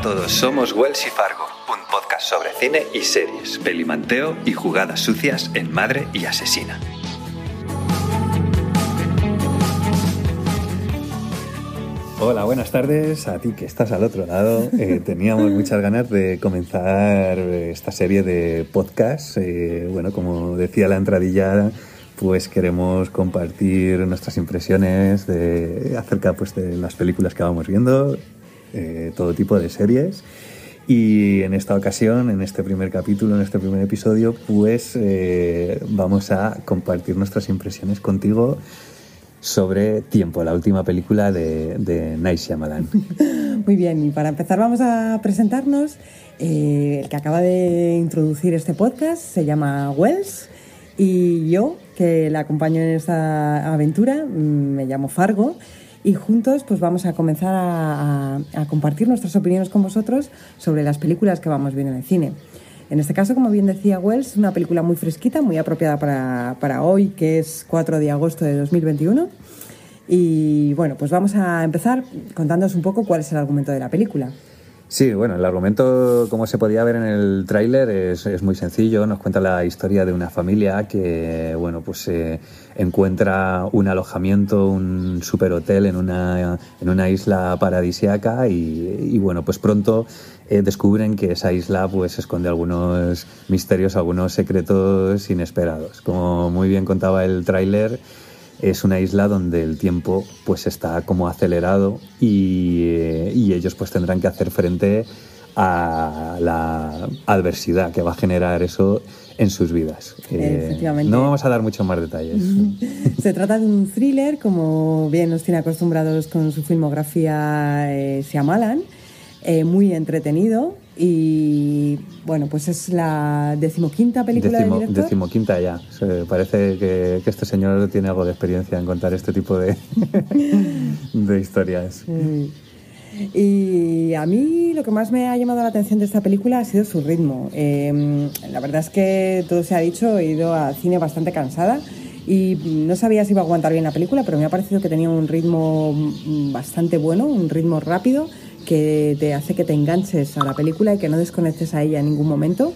A todos, somos Wells y Fargo, un podcast sobre cine y series, pelimanteo y jugadas sucias en Madre y Asesina. Hola, buenas tardes a ti que estás al otro lado. Eh, teníamos muchas ganas de comenzar esta serie de podcasts. Eh, bueno, como decía la entradilla, pues queremos compartir nuestras impresiones de, acerca pues, de las películas que vamos viendo, eh, todo tipo de series. Y en esta ocasión, en este primer capítulo, en este primer episodio, pues vamos a compartir nuestras impresiones contigo sobre Tiempo, la última película de, de Night. Muy bien, y para empezar vamos a presentarnos. Eh, el que acaba de introducir este podcast se llama Wells y yo, que le acompaño en esta aventura, mm, me llamo Fargo y juntos pues vamos a comenzar a, compartir nuestras opiniones con vosotros sobre las películas que vamos viendo en el cine. En este caso, como bien decía Wells, es una película muy fresquita, muy apropiada para, para, hoy, que es 4 de agosto de 2021. Y bueno, pues vamos a empezar contándonos un poco cuál es el argumento de la película. Sí, bueno, el argumento, como se podía ver en el tráiler, es, muy sencillo. Nos cuenta la historia de una familia que, bueno, pues eh, encuentra un alojamiento, un superhotel en una, en una isla paradisiaca y, y, bueno, pues pronto eh, descubren que esa isla pues esconde algunos misterios, algunos secretos inesperados. Como muy bien contaba el tráiler, es una isla donde el tiempo pues está como acelerado y, eh, y, ellos pues tendrán que hacer frente a la adversidad que va a generar eso en sus vidas. Eh, no vamos a dar muchos más detalles. Se trata de un thriller, como bien nos tiene acostumbrados con su filmografía eh, Shyamalan, eh, muy entretenido y bueno, pues es la decimoquinta película Decimo, del director. Decimoquinta ya. Se parece que, que, este señor tiene algo de experiencia en contar este tipo de, de historias. Sí. Y a mí lo que más me ha llamado la atención de esta película ha sido su ritmo. Eh, la verdad es que todo se ha dicho, he ido al cine bastante cansada y no sabía si iba a aguantar bien la película, pero me ha parecido que tenía un ritmo bastante bueno, un ritmo rápido que te hace que te enganches a la película y que no desconectes a ella en ningún momento.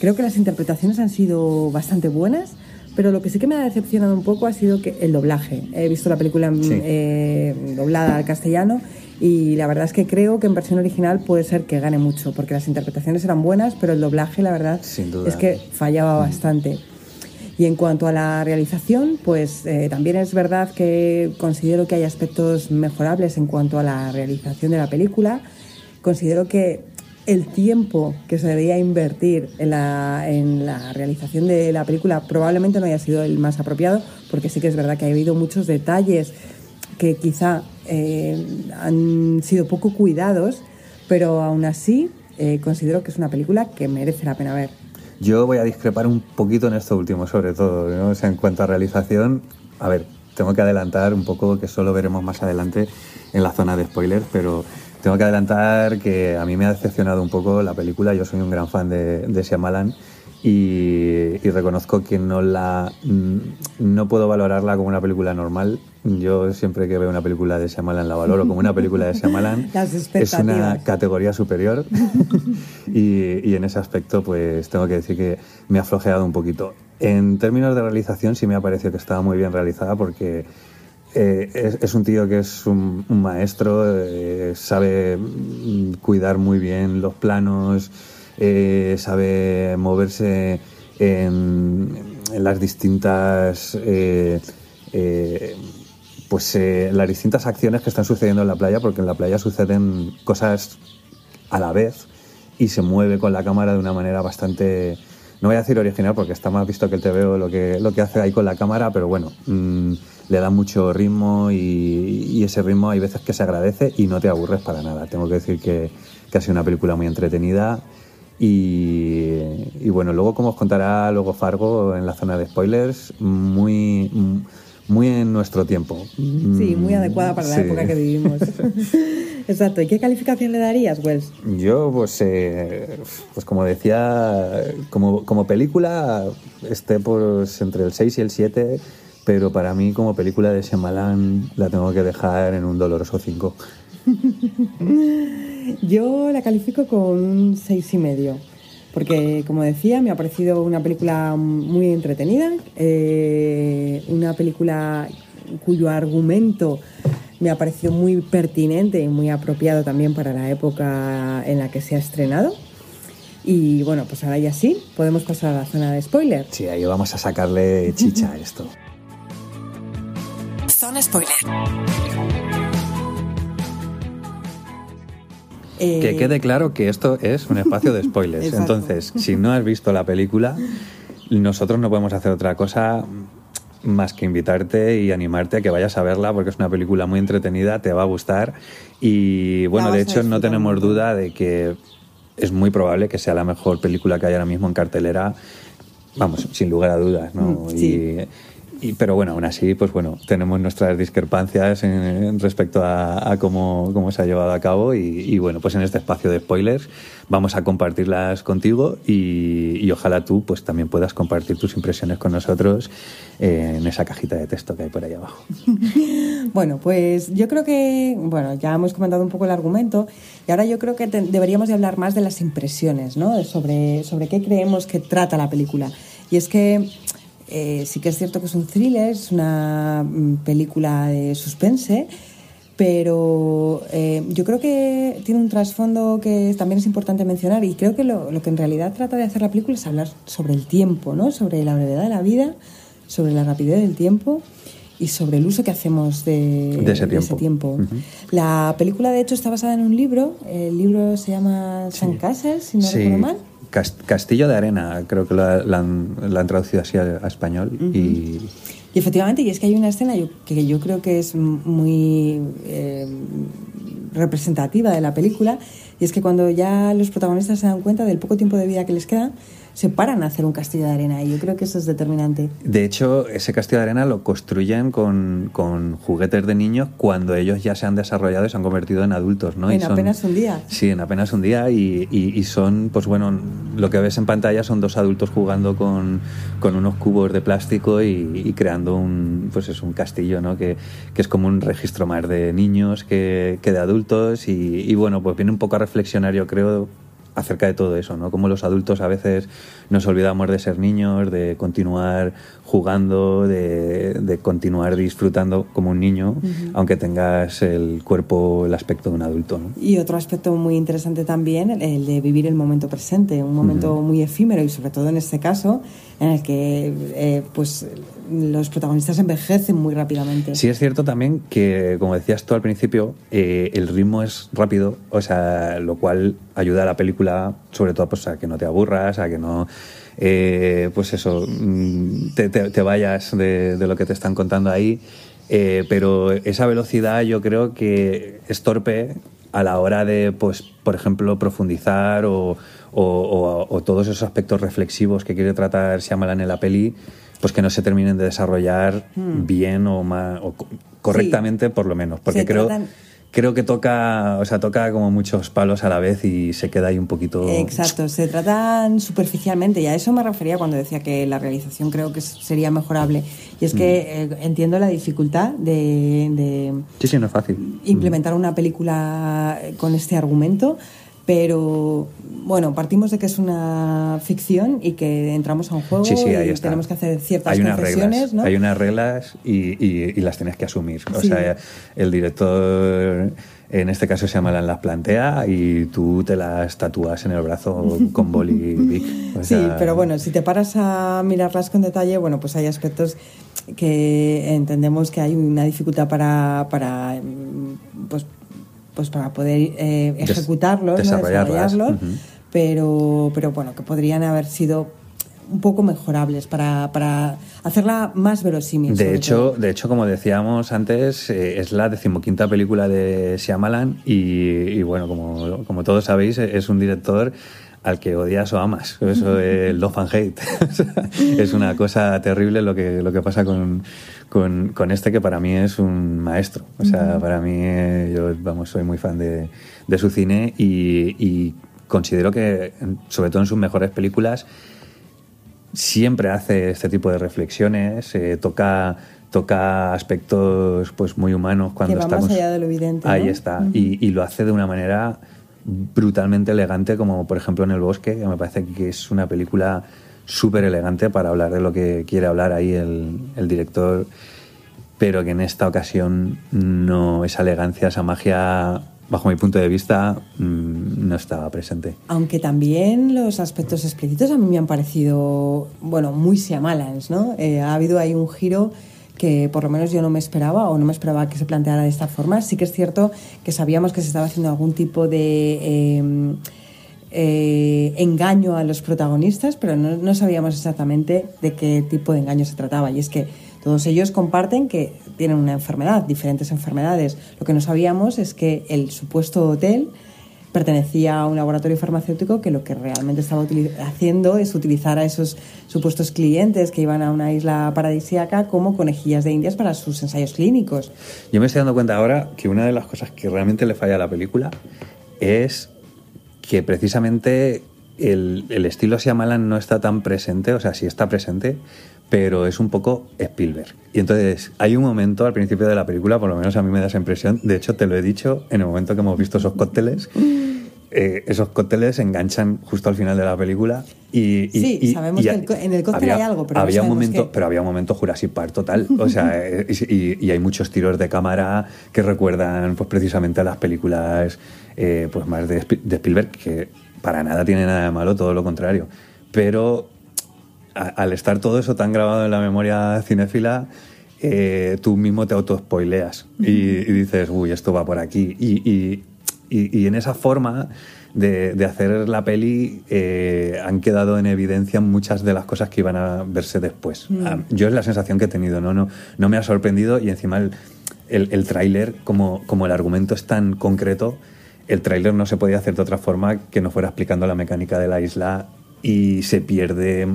Creo que las interpretaciones han sido bastante buenas, pero lo que sí que me ha decepcionado un poco ha sido que el doblaje. He visto la película sí. eh, doblada al castellano y la verdad es que creo que en versión original puede ser que gane mucho, porque las interpretaciones eran buenas, pero el doblaje, la verdad, es que fallaba mm. bastante. Y en cuanto a la realización, pues eh, también es verdad que considero que hay aspectos mejorables en cuanto a la realización de la película. Considero que el tiempo que se debía invertir en la, en la, realización de la película probablemente no haya sido el más apropiado, porque sí que es verdad que ha habido muchos detalles que quizá eh, han sido poco cuidados, pero aún así eh, considero que es una película que merece la pena ver. Yo voy a discrepar un poquito en esto último, sobre todo, ¿no? o sea, en cuanto a realización, a ver, tengo que adelantar un poco, que solo veremos más adelante en la zona de spoilers, pero tengo que adelantar que a mí me ha decepcionado un poco la película, yo soy un gran fan de, de Shyamalan y, y, reconozco que no la no puedo valorarla como una película normal. Yo siempre que veo una película de Shyamalan la valoro como una película de Shyamalan. es una categoría superior y, y, en ese aspecto pues tengo que decir que me ha flojeado un poquito. En términos de realización sí me ha parecido que estaba muy bien realizada porque eh, es, es, un tío que es un, un maestro, eh, sabe cuidar muy bien los planos, eh, sabe moverse en, las distintas eh, eh, pues las distintas acciones que están sucediendo en la playa porque en la playa suceden cosas a la vez y se mueve con la cámara de una manera bastante no voy a decir original porque está más visto que el TVO lo que, lo que hace ahí con la cámara, pero bueno, mmm, le da mucho ritmo y, y, ese ritmo hay veces que se agradece y no te aburres para nada. Tengo que decir que, que ha sido una película muy entretenida y, y, bueno, luego como os contará luego Fargo en la zona de spoilers, muy, muy en nuestro tiempo. Sí, muy adecuada para la sí. época que vivimos. Exacto. ¿Y qué calificación le darías, Wells? Yo, pues, eh, pues como decía, como, como película, esté pues, entre el 6 y el 7, pero para mí como película de Shyamalan la tengo que dejar en un doloroso 5. Yo la califico con un seis y medio. Porque, como decía, me ha parecido una película muy entretenida, eh, una película cuyo argumento me ha parecido muy pertinente y muy apropiado también para la época en la que se ha estrenado. Y bueno, pues ahora ya sí, podemos pasar a la zona de spoiler. Sí, ahí vamos a sacarle chicha a esto. Zona spoiler. Que Eh, quede claro que esto es un espacio de spoilers. Entonces, si no has visto la película, nosotros no podemos hacer otra cosa más que invitarte y animarte a que vayas a verla porque es una película muy entretenida, te va a gustar y bueno, de hecho no tenemos duda de que es muy probable que sea la mejor película que hay ahora mismo en cartelera, vamos, sin lugar a dudas, ¿no? Sí. Y- pero bueno, aún así, pues bueno, tenemos nuestras discrepancias en, respecto a, cómo, cómo se ha llevado a cabo y, bueno, pues en este espacio de spoilers vamos a compartirlas contigo y, ojalá tú pues también puedas compartir tus impresiones con nosotros en esa cajita de texto que hay por ahí abajo. Bueno, pues yo creo que, bueno, ya hemos comentado un poco el argumento y ahora yo creo que deberíamos de hablar más de las impresiones, ¿no? Sobre, sobre qué creemos que trata la película. Y es que eh, sí que es cierto que es un thriller, es una mm, película de suspense, pero eh, yo creo que tiene un trasfondo que también es importante mencionar y creo que lo, lo que en realidad trata de hacer la película es hablar sobre el tiempo, ¿no? Sobre la brevedad de la vida, sobre la rapidez del tiempo y sobre el uso que hacemos de, De ese tiempo. tiempo. Ujú. La película, de hecho, está basada en un libro. El libro se llama San Casas, si no recuerdo mal. Cas- Castillo de Arena, creo que la, han, traducido así a, español y efectivamente, y es que hay una escena que yo creo que es muy eh, representativa de la película, y es que cuando ya los protagonistas se dan cuenta del poco tiempo de vida que les queda, se paran a hacer un castillo de arena, y yo creo que eso es determinante. De hecho, ese castillo de arena lo construyen con, con juguetes de niños cuando ellos ya se han desarrollado y se han convertido en adultos, ¿no? En Y son- apenas un día. Sí, en apenas un día y, y- y son, pues bueno, lo que ves en pantalla son dos adultos jugando con, con unos cubos de plástico y, y creando un, pues es un castillo, ¿no? Que, que es como un registro más de niños que, que de adultos y, y bueno, pues viene un poco a reflexionar, yo creo, acerca de todo eso, ¿no? Como los adultos a veces nos olvidamos de ser niños, de continuar jugando, de, de continuar disfrutando como un niño, aunque tengas el cuerpo, el aspecto de un adulto, ¿no? Y otro aspecto muy interesante también, el de vivir el momento presente, un momento muy efímero y sobre todo en este caso, en el que eh, pues los protagonistas envejecen muy rápidamente. Sí es cierto también que, como decías tú al principio, eh, el ritmo es rápido, o sea, lo cual ayuda a la película, sobre todo pues, a que no te aburras, a que no, eh, pues eso, mm, te, te- te vayas de, de lo que te están contando ahí. Eh, pero esa velocidad yo creo que es torpe a la hora de, pues, por ejemplo, profundizar o, o- o- o todos esos aspectos reflexivos que quiere tratar Shyamalan en la peli, pues que no se terminen de desarrollar bien o, ma- o co- correctamente por lo menos. Porque Se creo, tratan- creo que toca, o sea, toca como muchos palos a la vez y se queda ahí un poquito... Exacto, se tratan superficialmente y a eso me refería cuando decía que la realización creo que sería mejorable. Y es que eh, entiendo la dificultad de- de, Sí, sí, no es fácil. implementar una película eh, con este argumento, pero bueno, partimos de que es una ficción y que entramos a un juego Sí, sí, ahí y está. tenemos que hacer ciertas hay unas reglas, ¿no? Hay unas reglas y, y- y las tienes que asumir. O Sí. sea, el director, en este caso se llama las plantea y tú te las tatúas en el brazo con boli. O Sí, pero bueno, si te paras a mirarlas con detalle, bueno, pues hay aspectos que entendemos que hay una dificultad para, para pues, pues para poder eh, Des- ejecutarlos, ¿no? desarrollarlas, desarrollarlos, pero, pero bueno, que podrían haber sido un poco mejorables para, para hacerla más verosímil. De hecho, todo. de hecho, como decíamos antes, eh, es la decimoquinta película de Shyamalan y, y bueno, como, como todos sabéis, es un director al que odias o amas. Eso es love and hate. Es una cosa terrible lo que, lo que pasa con, con, con este que para mí es un maestro. O sea, para mí, yo vamos, soy muy fan de, de su cine y, y considero que, sobre todo en sus mejores películas, siempre hace este tipo de reflexiones, eh, toca, toca aspectos pues muy humanos cuando Que va está más allá de lo evidente, Ahí ¿no? está. Y lo hace de una manera brutalmente elegante, como por ejemplo en El Bosque, que me parece que es una película súper elegante para hablar de lo que quiere hablar ahí el, el director, pero que en esta ocasión no esa elegancia, esa magia bajo mi punto de vista, mm, no estaba presente. Aunque también los aspectos explícitos a mí me han parecido, bueno, muy Shyamalan, ¿no? Eh, ha habido ahí un giro que por lo menos yo no me esperaba o no me esperaba que se planteara de esta forma. Sí que es cierto que sabíamos que se estaba haciendo algún tipo de em, eh, engaño a los protagonistas, pero no, no sabíamos exactamente de qué tipo de engaño se trataba. Y es que todos ellos comparten que tienen una enfermedad, diferentes enfermedades. Lo que no sabíamos es que el supuesto hotel pertenecía a un laboratorio farmacéutico que lo que realmente estaba haciendo es utilizar a esos supuestos clientes que iban a una isla paradisíaca como conejillas de indias para sus ensayos clínicos. Yo me estoy dando cuenta ahora que una de las cosas que realmente le falla a la película es que precisamente el, el estilo Shyamalan no está tan presente, o sea, sí está presente, pero es un poco Spielberg. Y entonces hay un momento al principio de la película, por lo menos a mí me da esa impresión, de hecho te lo he dicho en el momento que hemos visto esos cócteles, eh, esos cócteles enganchan justo al final de la película y... sí, sabemos que en el cóctel hay algo, pero había un momento, Pero había un momento Jurassic Park total, o sea, y, hay muchos tiros de cámara que recuerdan pues precisamente a las películas eh, pues más de, de Spielberg, que para nada tiene nada de malo, todo lo contrario. Pero al estar todo eso tan grabado en la memoria cinéfila, eh, tú mismo te auto-spoileas y, y, dices, uy, esto va por aquí. Y, en esa forma de, hacer la peli eh, han quedado en evidencia muchas de las cosas que iban a verse después. Mm. Ah, yo es la sensación que he tenido, no, no, no me ha sorprendido y encima el, el, tráiler, como, como el argumento es tan concreto, el tráiler no se podía hacer de otra forma que no fuera explicando la mecánica de la isla y se pierde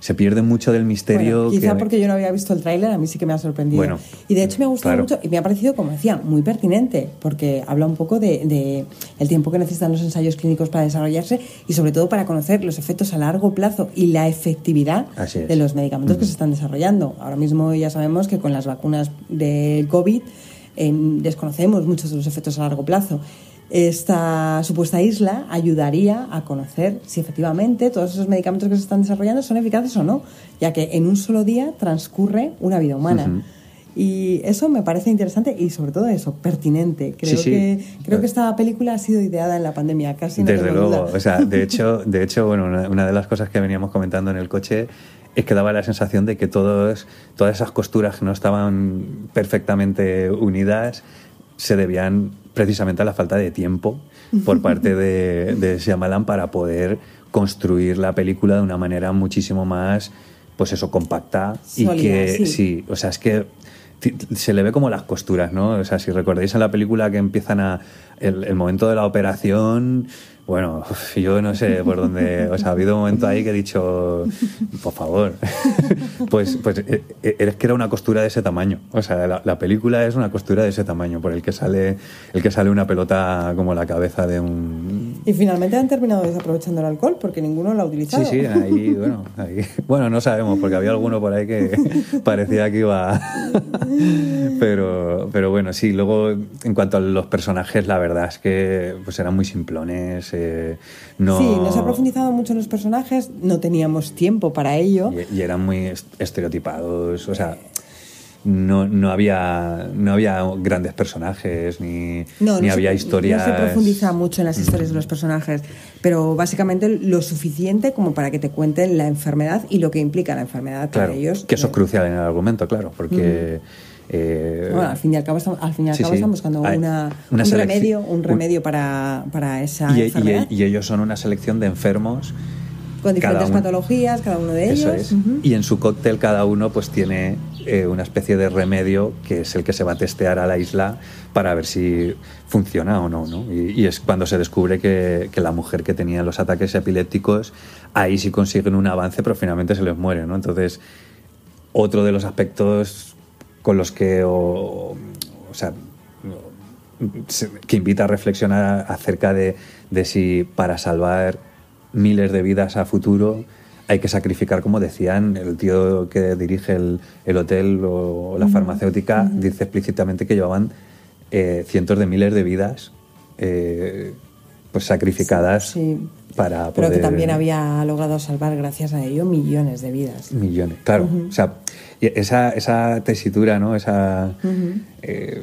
se pierde mucho del misterio. quizá porque yo no había visto el tráiler, a mí sí que me ha sorprendido. y de hecho me ha gustado mucho y me ha parecido, como decía, muy pertinente, porque habla un poco de, el tiempo que necesitan los ensayos clínicos para desarrollarse y sobre todo para conocer los efectos a largo plazo y la efectividad de los medicamentos que se están desarrollando. Ahora mismo ya sabemos que con las vacunas del COVID eh, desconocemos muchos de los efectos a largo plazo. Esta supuesta isla ayudaría a conocer si efectivamente todos esos medicamentos que se están desarrollando son eficaces o no, ya que en un solo día transcurre una vida humana. Y eso me parece interesante y sobre todo eso, pertinente. Creo, Que, creo que esta película ha sido ideada en la pandemia, casi no Desde luego, o sea, de hecho, de hecho bueno, una, de las cosas que veníamos comentando en el coche es que daba la sensación de que todos, todas esas costuras que no estaban perfectamente unidas se debían precisamente a la falta de tiempo por parte de, de Shyamalan para poder construir la película de una manera muchísimo más, pues eso, compacta y que sí. o sea, es que se le ve como las costuras, ¿no? O sea, si recordáis en la película que empiezan a el momento de la operación bueno, yo no sé por dónde. O sea, ha habido un momento ahí que he dicho, por favor. pues, pues eh, eh, es que era una costura de ese tamaño. O sea, la, película es una costura de ese tamaño, por el que sale, el que sale una pelota como la cabeza de un. Y finalmente han terminado desaprovechando el alcohol porque ninguno lo ha utilizado. Sí, sí, ahí, bueno, ahí. Bueno, no sabemos, porque había alguno por ahí que parecía que iba. pero, pero bueno, sí, luego en cuanto a los personajes, la verdad es que pues eran muy simplones no... Sí, no se ha profundizado mucho en los personajes, no teníamos tiempo para ello. Y, eran muy estereotipados, o sea... No, no, había, no había grandes personajes ni, ni había historias. No se profundiza mucho en las historias de los personajes, pero básicamente lo suficiente como para que te cuenten la enfermedad y lo que implica la enfermedad para ellos. Que eso es crucial en el argumento, claro, porque. Eh, bueno, al fin y al cabo, al fin y al cabo estamos buscando una, un remedio, un remedio para, para esa y, enfermedad. Y, ellos son una selección de enfermos con diferentes patologías, cada uno de ellos. Y en su cóctel cada uno pues tiene eh, una especie de remedio que es el que se va a testear a la isla para ver si funciona o no. ¿no? Y, es cuando se descubre que, que, la mujer que tenía los ataques epilépticos, ahí sí consiguen un avance, pero finalmente se les muere. ¿no? Entonces, otro de los aspectos con los que, o, sea, que invita a reflexionar acerca de, si para salvar miles de vidas a futuro hay que sacrificar, como decían, el tío que dirige el, hotel o la farmacéutica dice explícitamente que llevaban eh, cientos de miles de vidas eh, pues sacrificadas Sí. para Pero poder... que también había logrado salvar, gracias a ello, millones de vidas. Millones, claro. O sea, esa, esa tesitura, ¿no? Esa... eh,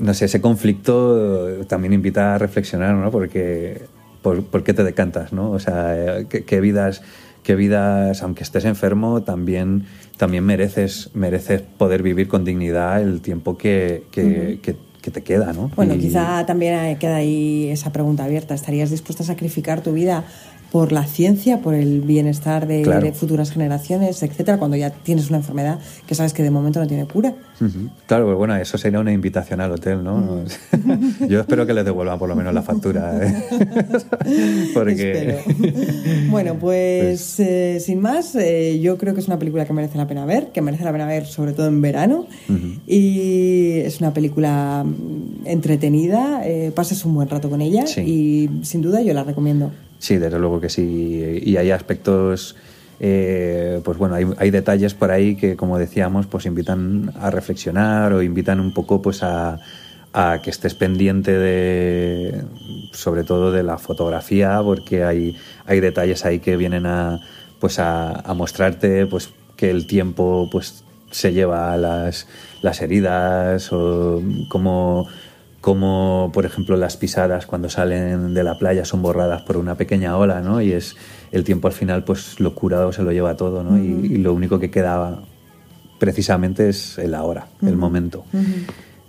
no sé, ese conflicto también invita a reflexionar, ¿no? Porque, por, ¿por qué te decantas, no? O sea, eh, ¿qué, qué vidas, qué vidas, aunque estés enfermo, también, también mereces, mereces poder vivir con dignidad el tiempo que, que, que- que te queda, ¿no? Bueno, Y- quizá también queda ahí esa pregunta abierta. ¿Estarías dispuesta a sacrificar tu vida por la ciencia, por el bienestar de, Claro. de futuras generaciones, etcétera, cuando ya tienes una enfermedad que sabes que de momento no tiene cura? Claro, pues bueno, eso sería una invitación al hotel, ¿no? Yo espero que les devuelvan por lo menos la factura. ¿eh? Porque... Bueno, pues eh, sin más, eh, yo creo que es una película que merece la pena ver, que merece la pena ver sobre todo en verano. Y es una película mm, entretenida, eh, pases un buen rato con ella Sí. y sin duda yo la recomiendo. Sí, desde luego que sí. Y hay aspectos, eh, pues bueno, hay, hay detalles por ahí que, como decíamos, pues invitan a reflexionar o invitan un poco pues a, a que estés pendiente de, sobre todo de la fotografía, porque hay, hay detalles ahí que vienen a, pues a, a mostrarte pues que el tiempo pues se lleva las, las heridas o cómo como por ejemplo las pisadas cuando salen de la playa son borradas por una pequeña ola, ¿no? Y es el tiempo al final pues lo curado se lo lleva todo, ¿no? y, y lo único que queda precisamente es el ahora, el momento.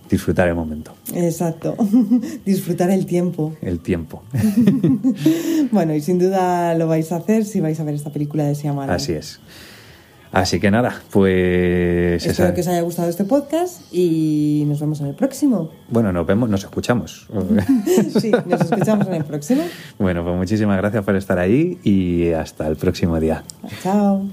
Disfrutar el momento, Exacto, disfrutar el tiempo. el tiempo. Bueno, y sin duda lo vais a hacer si vais a ver esta película de Shyamalan. Así es. Así que nada, pues Espero esa- que os haya gustado este podcast y nos vemos en el próximo. bueno, nos vemos, nos escuchamos. Sí, nos escuchamos en el próximo. bueno, pues muchísimas gracias por estar ahí y hasta el próximo día. Chao.